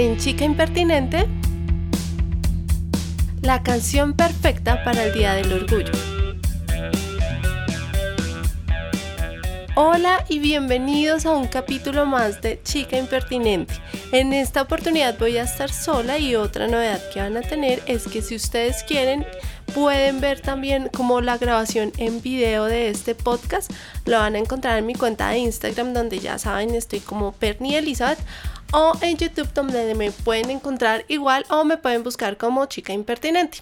en Chica Impertinente, la canción perfecta para el Día del Orgullo. Hola y bienvenidos a un capítulo más de Chica Impertinente. En esta oportunidad voy a estar sola y otra novedad que van a tener es que si ustedes quieren pueden ver también como la grabación en video de este podcast. Lo van a encontrar en mi cuenta de Instagram donde ya saben estoy como Perni Elizabeth o en YouTube donde me pueden encontrar igual o me pueden buscar como chica impertinente.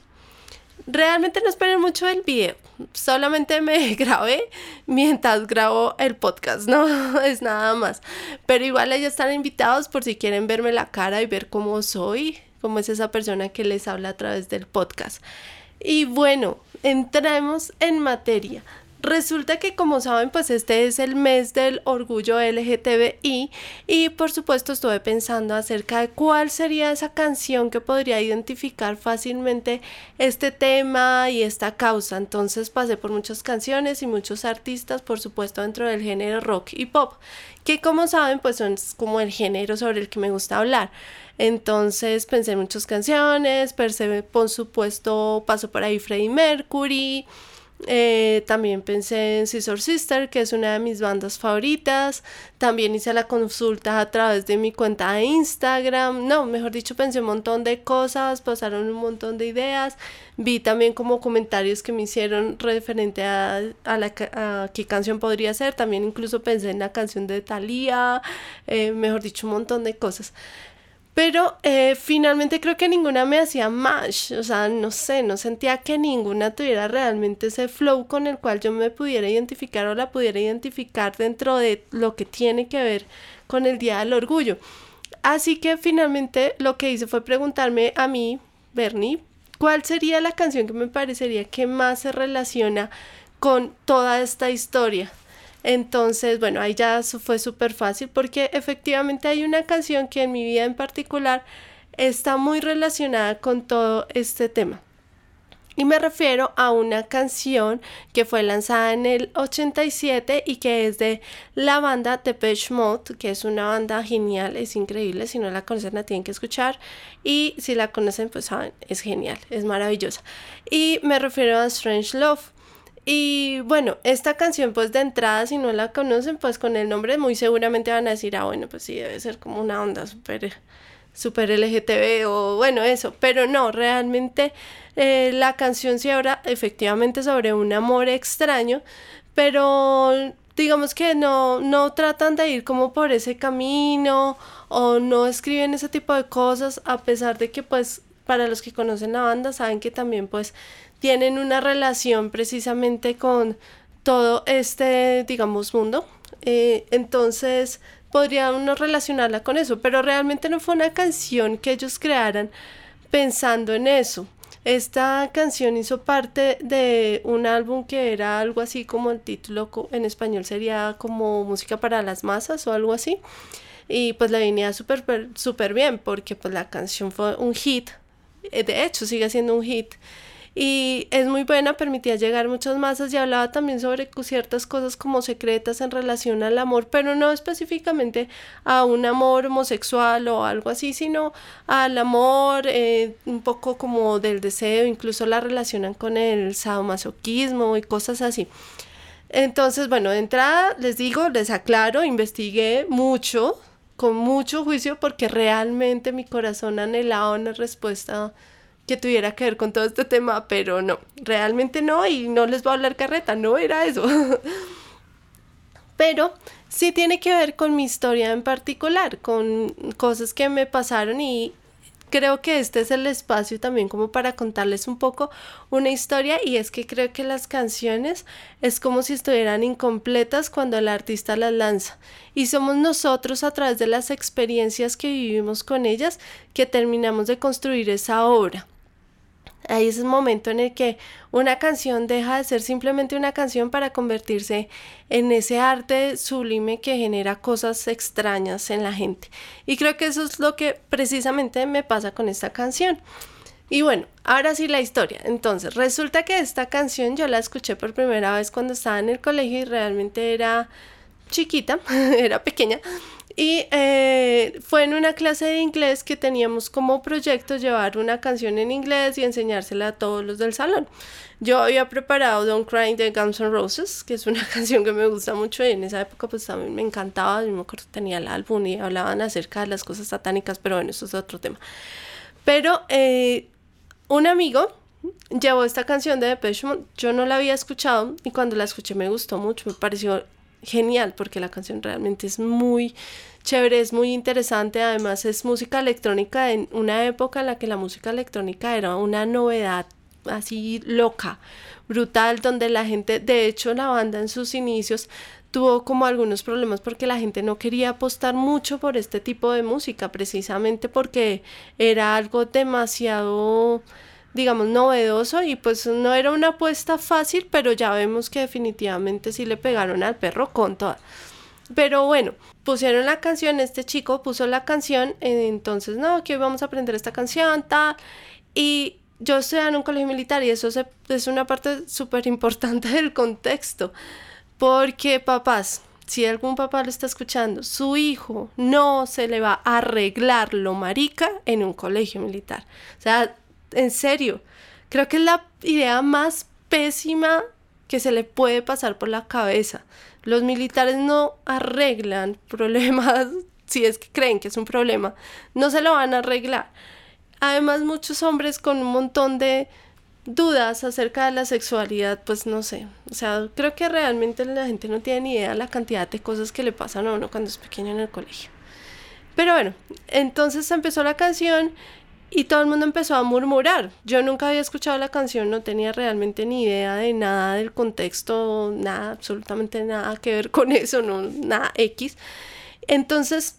Realmente no esperen mucho el video, solamente me grabé mientras grabo el podcast, no es nada más. Pero igual ya están invitados por si quieren verme la cara y ver cómo soy, cómo es esa persona que les habla a través del podcast. Y bueno, entremos en materia. Resulta que como saben, pues este es el mes del orgullo LGTBI y por supuesto estuve pensando acerca de cuál sería esa canción que podría identificar fácilmente este tema y esta causa. Entonces pasé por muchas canciones y muchos artistas, por supuesto dentro del género rock y pop, que como saben, pues son como el género sobre el que me gusta hablar. Entonces pensé en muchas canciones, pensé, por supuesto, pasó por ahí Freddie Mercury. Eh, también pensé en Scissor Sister, que es una de mis bandas favoritas. También hice la consulta a través de mi cuenta de Instagram. No, mejor dicho, pensé un montón de cosas, pasaron un montón de ideas. Vi también como comentarios que me hicieron referente a, la, qué canción podría ser. También incluso pensé en la canción de Thalía. Eh, mejor dicho, un montón de cosas. Pero eh, finalmente creo que ninguna me hacía más, o sea, no sé, no sentía que ninguna tuviera realmente ese flow con el cual yo me pudiera identificar o la pudiera identificar dentro de lo que tiene que ver con el Día del Orgullo. Así que finalmente lo que hice fue preguntarme a mí, Bernie, cuál sería la canción que me parecería que más se relaciona con toda esta historia entonces, bueno, ahí ya fue súper fácil porque efectivamente hay una canción que en mi vida en particular está muy relacionada con todo este tema. Y me refiero a una canción que fue lanzada en el 87 y que es de la banda Depeche Mode, que es una banda genial, es increíble. Si no la conocen, la tienen que escuchar. Y si la conocen, pues saben, es genial, es maravillosa. Y me refiero a Strange Love. Y bueno, esta canción pues de entrada, si no la conocen, pues con el nombre muy seguramente van a decir, ah, bueno, pues sí, debe ser como una onda súper super LGTB o bueno, eso, pero no, realmente eh, la canción sí habla efectivamente sobre un amor extraño, pero digamos que no, no tratan de ir como por ese camino o no escriben ese tipo de cosas, a pesar de que pues para los que conocen la banda saben que también pues tienen una relación precisamente con todo este, digamos, mundo. Eh, entonces podría uno relacionarla con eso, pero realmente no fue una canción que ellos crearan pensando en eso. Esta canción hizo parte de un álbum que era algo así como el título en español sería como música para las masas o algo así. Y pues la venía súper súper bien porque pues la canción fue un hit. Eh, de hecho sigue siendo un hit y es muy buena, permitía llegar muchas masas y hablaba también sobre ciertas cosas como secretas en relación al amor, pero no específicamente a un amor homosexual o algo así, sino al amor, eh, un poco como del deseo, incluso la relacionan con el sadomasoquismo y cosas así. Entonces, bueno, de entrada les digo, les aclaro, investigué mucho, con mucho juicio, porque realmente mi corazón anhelaba una respuesta que tuviera que ver con todo este tema, pero no, realmente no, y no les voy a hablar carreta, no era eso. pero sí tiene que ver con mi historia en particular, con cosas que me pasaron y creo que este es el espacio también como para contarles un poco una historia y es que creo que las canciones es como si estuvieran incompletas cuando el artista las lanza y somos nosotros a través de las experiencias que vivimos con ellas que terminamos de construir esa obra. Ahí es momento en el que una canción deja de ser simplemente una canción para convertirse en ese arte sublime que genera cosas extrañas en la gente. Y creo que eso es lo que precisamente me pasa con esta canción. Y bueno, ahora sí la historia. Entonces, resulta que esta canción yo la escuché por primera vez cuando estaba en el colegio y realmente era chiquita, era pequeña. Y eh, fue en una clase de inglés que teníamos como proyecto llevar una canción en inglés y enseñársela a todos los del salón. Yo había preparado Don't Cry de Guns N' Roses, que es una canción que me gusta mucho y en esa época pues también me encantaba, yo me acuerdo que tenía el álbum y hablaban acerca de las cosas satánicas, pero bueno, eso es otro tema. Pero eh, un amigo llevó esta canción de Depeche Mode, yo no la había escuchado y cuando la escuché me gustó mucho, me pareció genial porque la canción realmente es muy chévere, es muy interesante, además es música electrónica en una época en la que la música electrónica era una novedad así loca, brutal, donde la gente, de hecho la banda en sus inicios tuvo como algunos problemas porque la gente no quería apostar mucho por este tipo de música, precisamente porque era algo demasiado digamos, novedoso y pues no era una apuesta fácil, pero ya vemos que definitivamente sí le pegaron al perro con toda. Pero bueno, pusieron la canción, este chico puso la canción, entonces no, que hoy vamos a aprender esta canción, tal, y yo estoy en un colegio militar y eso es una parte súper importante del contexto, porque papás, si algún papá lo está escuchando, su hijo no se le va a arreglar lo marica en un colegio militar. O sea, en serio, creo que es la idea más pésima que se le puede pasar por la cabeza. Los militares no arreglan problemas, si es que creen que es un problema, no se lo van a arreglar. Además, muchos hombres con un montón de dudas acerca de la sexualidad, pues no sé. O sea, creo que realmente la gente no tiene ni idea de la cantidad de cosas que le pasan a uno cuando es pequeño en el colegio. Pero bueno, entonces empezó la canción y todo el mundo empezó a murmurar. Yo nunca había escuchado la canción, no tenía realmente ni idea de nada del contexto, nada, absolutamente nada que ver con eso, no, nada X. Entonces,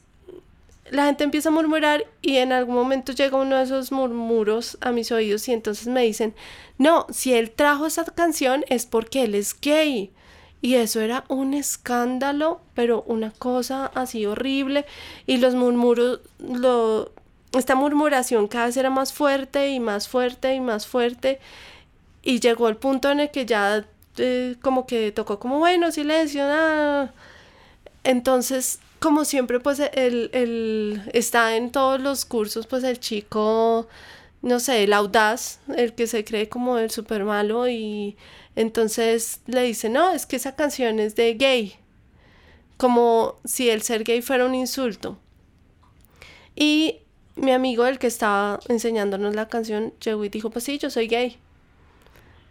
la gente empieza a murmurar y en algún momento llega uno de esos murmuros a mis oídos y entonces me dicen, no, si él trajo esa canción es porque él es gay. Y eso era un escándalo, pero una cosa así horrible. Y los murmuros, lo, esta murmuración cada vez era más fuerte y más fuerte y más fuerte y llegó el punto en el que ya eh, como que tocó como bueno, silencio, nada. Entonces, como siempre, pues el, el, está en todos los cursos, pues el chico, no sé, el audaz, el que se cree como el super malo y entonces le dice, no, es que esa canción es de gay, como si el ser gay fuera un insulto. Y mi amigo, el que estaba enseñándonos la canción, llegó y dijo, pues sí, yo soy gay.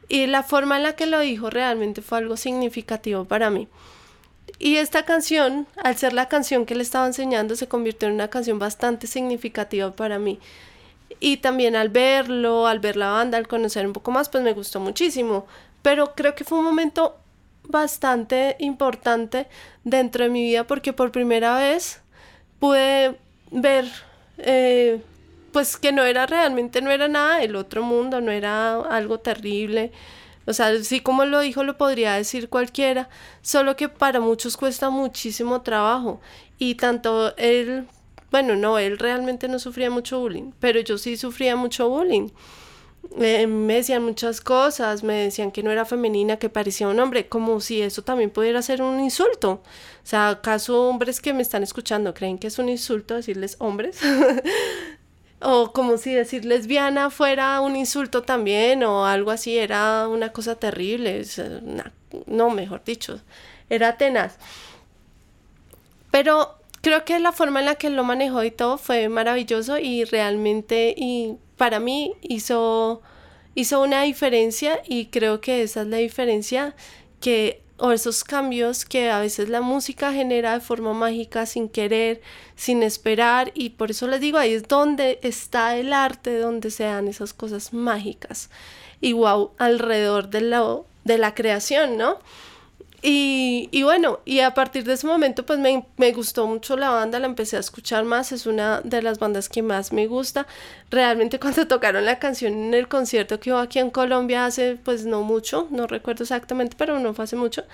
Y la forma en la que lo dijo realmente fue algo significativo para mí. Y esta canción, al ser la canción que le estaba enseñando, se convirtió en una canción bastante significativa para mí. Y también al verlo, al ver la banda, al conocer un poco más, pues me gustó muchísimo. Pero creo que fue un momento bastante importante dentro de mi vida porque por primera vez pude ver eh, pues que no era realmente, no era nada del otro mundo, no era algo terrible. O sea, sí como lo dijo, lo podría decir cualquiera, solo que para muchos cuesta muchísimo trabajo. Y tanto él, bueno, no, él realmente no sufría mucho bullying, pero yo sí sufría mucho bullying. Me decían muchas cosas, me decían que no era femenina, que parecía un hombre, como si eso también pudiera ser un insulto. O sea, ¿acaso hombres que me están escuchando creen que es un insulto decirles hombres? o como si decir lesbiana fuera un insulto también, o algo así, era una cosa terrible. no, mejor dicho, era tenaz. Pero creo que la forma en la que lo manejó y todo fue maravilloso y realmente y para mí hizo, hizo una diferencia y creo que esa es la diferencia que o esos cambios que a veces la música genera de forma mágica sin querer, sin esperar y por eso les digo, ahí es donde está el arte, donde se dan esas cosas mágicas y wow, alrededor de la, de la creación, ¿no? Y, bueno, y a partir de ese momento pues me, me, gustó mucho la banda, la empecé a escuchar más, es una de las bandas que más me gusta. Realmente cuando tocaron la canción en el concierto que hubo aquí en Colombia hace pues no mucho, no recuerdo exactamente, pero no fue hace mucho,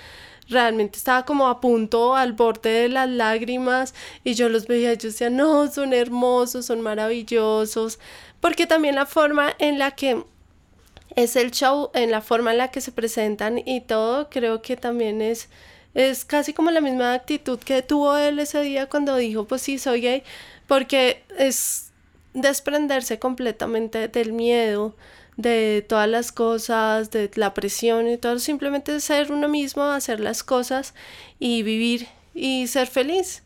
realmente estaba como a punto, al borde de las lágrimas y yo los veía yo decía, no, son hermosos, son maravillosos, porque también la forma en la que es el show, en la forma en la que se presentan y todo, creo que también es, es casi como la misma actitud que tuvo él ese día cuando dijo, pues sí, soy gay, porque es desprenderse completamente del miedo, de todas las cosas, de la presión y todo, simplemente ser uno mismo, hacer las cosas y vivir y ser feliz.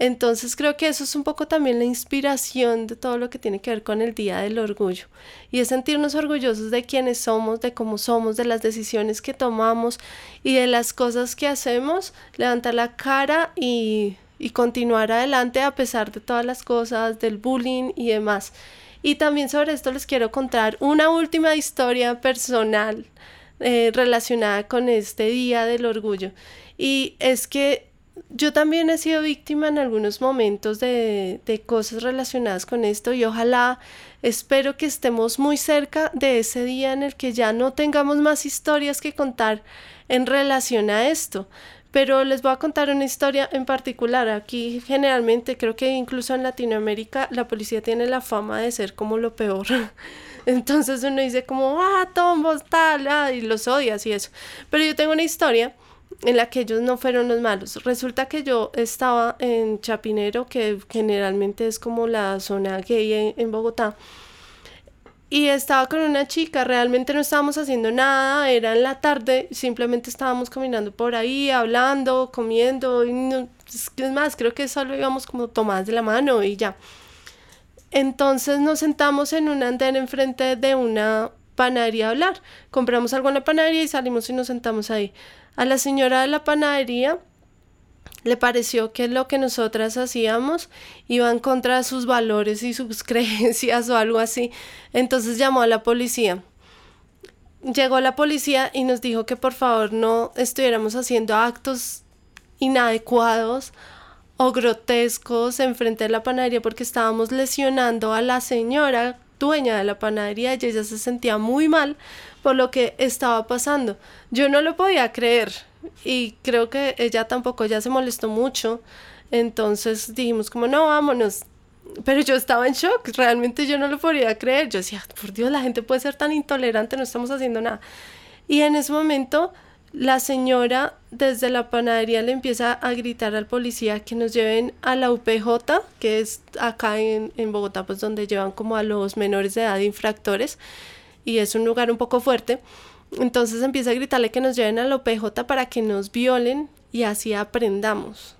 Entonces creo que eso es un poco también la inspiración de todo lo que tiene que ver con el Día del Orgullo. Y es sentirnos orgullosos de quienes somos, de cómo somos, de las decisiones que tomamos y de las cosas que hacemos, levantar la cara y, y continuar adelante a pesar de todas las cosas, del bullying y demás. Y también sobre esto les quiero contar una última historia personal eh, relacionada con este Día del Orgullo. Y es que yo también he sido víctima en algunos momentos de, de, cosas relacionadas con esto y ojalá espero que estemos muy cerca de ese día en el que ya no tengamos más historias que contar en relación a esto. Pero les voy a contar una historia en particular. Aquí generalmente creo que incluso en Latinoamérica la policía tiene la fama de ser como lo peor. Entonces uno dice como, ah, tombos, tal, ah, y los odias y eso. Pero yo tengo una historia en la que ellos no fueron los malos. Resulta que yo estaba en Chapinero, que generalmente es como la zona gay en, Bogotá, y estaba con una chica, realmente no estábamos haciendo nada, era en la tarde, simplemente estábamos caminando por ahí, hablando, comiendo, y no, es más, creo que solo íbamos como tomadas de la mano y ya. Entonces nos sentamos en un andén enfrente de una panadería hablar. Compramos algo en la panadería y salimos y nos sentamos ahí. A la señora de la panadería le pareció que lo que nosotras hacíamos iba en contra de sus valores y sus creencias o algo así. Entonces llamó a la policía. Llegó la policía y nos dijo que por favor no estuviéramos haciendo actos inadecuados o grotescos enfrente de la panadería porque estábamos lesionando a la señora dueña de la panadería y ella se sentía muy mal por lo que estaba pasando. Yo no lo podía creer y creo que ella tampoco, ya se molestó mucho. Entonces dijimos como, no, vámonos. Pero yo estaba en shock, realmente yo no lo podía creer. Yo decía, por Dios, la gente puede ser tan intolerante, no estamos haciendo nada. Y en ese momento la señora desde la panadería le empieza a gritar al policía que nos lleven a la UPJ, que es acá en, en Bogotá, pues donde llevan como a los menores de edad infractores y es un lugar un poco fuerte. Entonces empieza a gritarle que nos lleven a la OPJ para que nos violen y así aprendamos.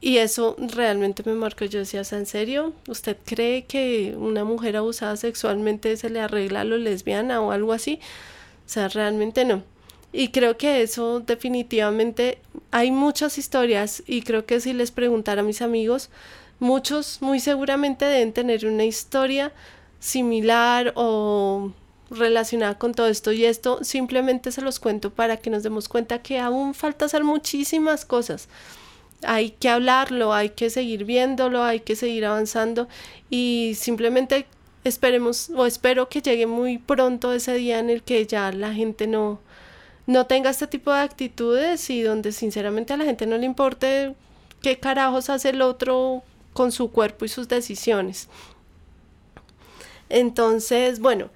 Y eso realmente me marcó. Yo decía, ¿en serio? ¿Usted cree que una mujer abusada sexualmente se le arregla a lo lesbiana o algo así? O sea, realmente no. Y creo que eso definitivamente hay muchas historias y creo que si les preguntara a mis amigos, muchos muy seguramente deben tener una historia similar o relacionada con todo esto y esto simplemente se los cuento para que nos demos cuenta que aún falta hacer muchísimas cosas. Hay que hablarlo, hay que seguir viéndolo, hay que seguir avanzando y simplemente esperemos o espero que llegue muy pronto ese día en el que ya la gente no no tenga este tipo de actitudes y donde sinceramente a la gente no le importe qué carajos hace el otro con su cuerpo y sus decisiones. Entonces, bueno,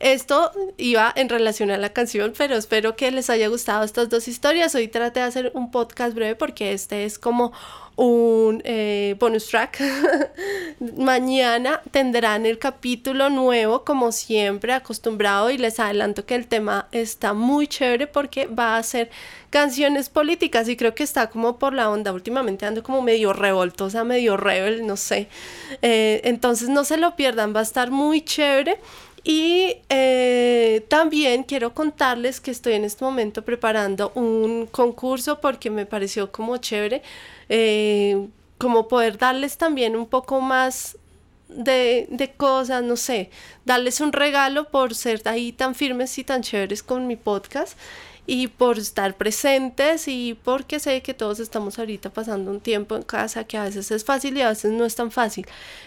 esto iba en relación a la canción, pero espero que les haya gustado estas dos historias. Hoy traté de hacer un podcast breve porque este es como un eh, bonus track. Mañana tendrán el capítulo nuevo, como siempre, acostumbrado, y les adelanto que el tema está muy chévere porque va a ser canciones políticas y creo que está como por la onda. Últimamente ando como medio revoltosa, medio rebel, no sé. Eh, entonces no se lo pierdan, va a estar muy chévere. Y eh, también quiero contarles que estoy en este momento preparando un concurso porque me pareció como chévere, eh, como poder darles también un poco más de, de, cosas, no sé, darles un regalo por ser ahí tan firmes y tan chéveres con mi podcast y por estar presentes y porque sé que todos estamos ahorita pasando un tiempo en casa que a veces es fácil y a veces no es tan fácil.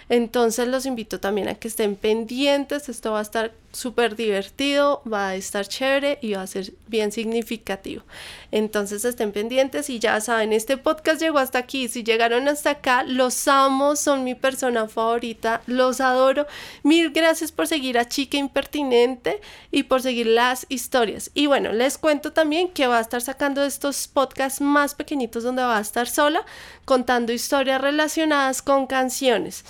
Entonces los invito también a que estén pendientes, esto va a estar súper divertido, va a estar chévere y va a ser bien significativo. Entonces estén pendientes y ya saben, este podcast llegó hasta aquí. Si llegaron hasta acá, los amo, son mi persona favorita, los adoro. Mil gracias por seguir a Chica Impertinente y por seguir las historias. Y bueno, les cuento también que va a estar sacando estos podcasts más pequeñitos donde va a estar sola contando historias relacionadas con canciones.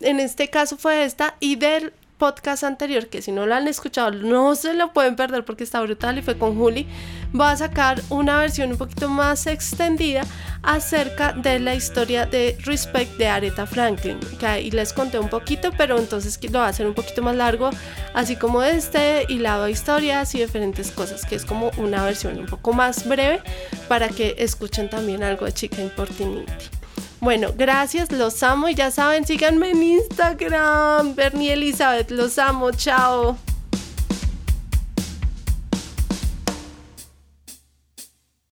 En este caso fue esta y del podcast anterior, que si no lo han escuchado, no se lo pueden perder porque está brutal y fue con Juli, va a sacar una versión un poquito más extendida acerca de la historia de Respect de Aretha Franklin, que ahí les conté un poquito, pero entonces lo va a hacer un poquito más largo, así como este, y lado historias y diferentes cosas, que es como una versión un poco más breve para que escuchen también algo de Chica Importinity. Bueno, gracias, los amo y ya saben, síganme en Instagram. Bernie Elizabeth, los amo, chao.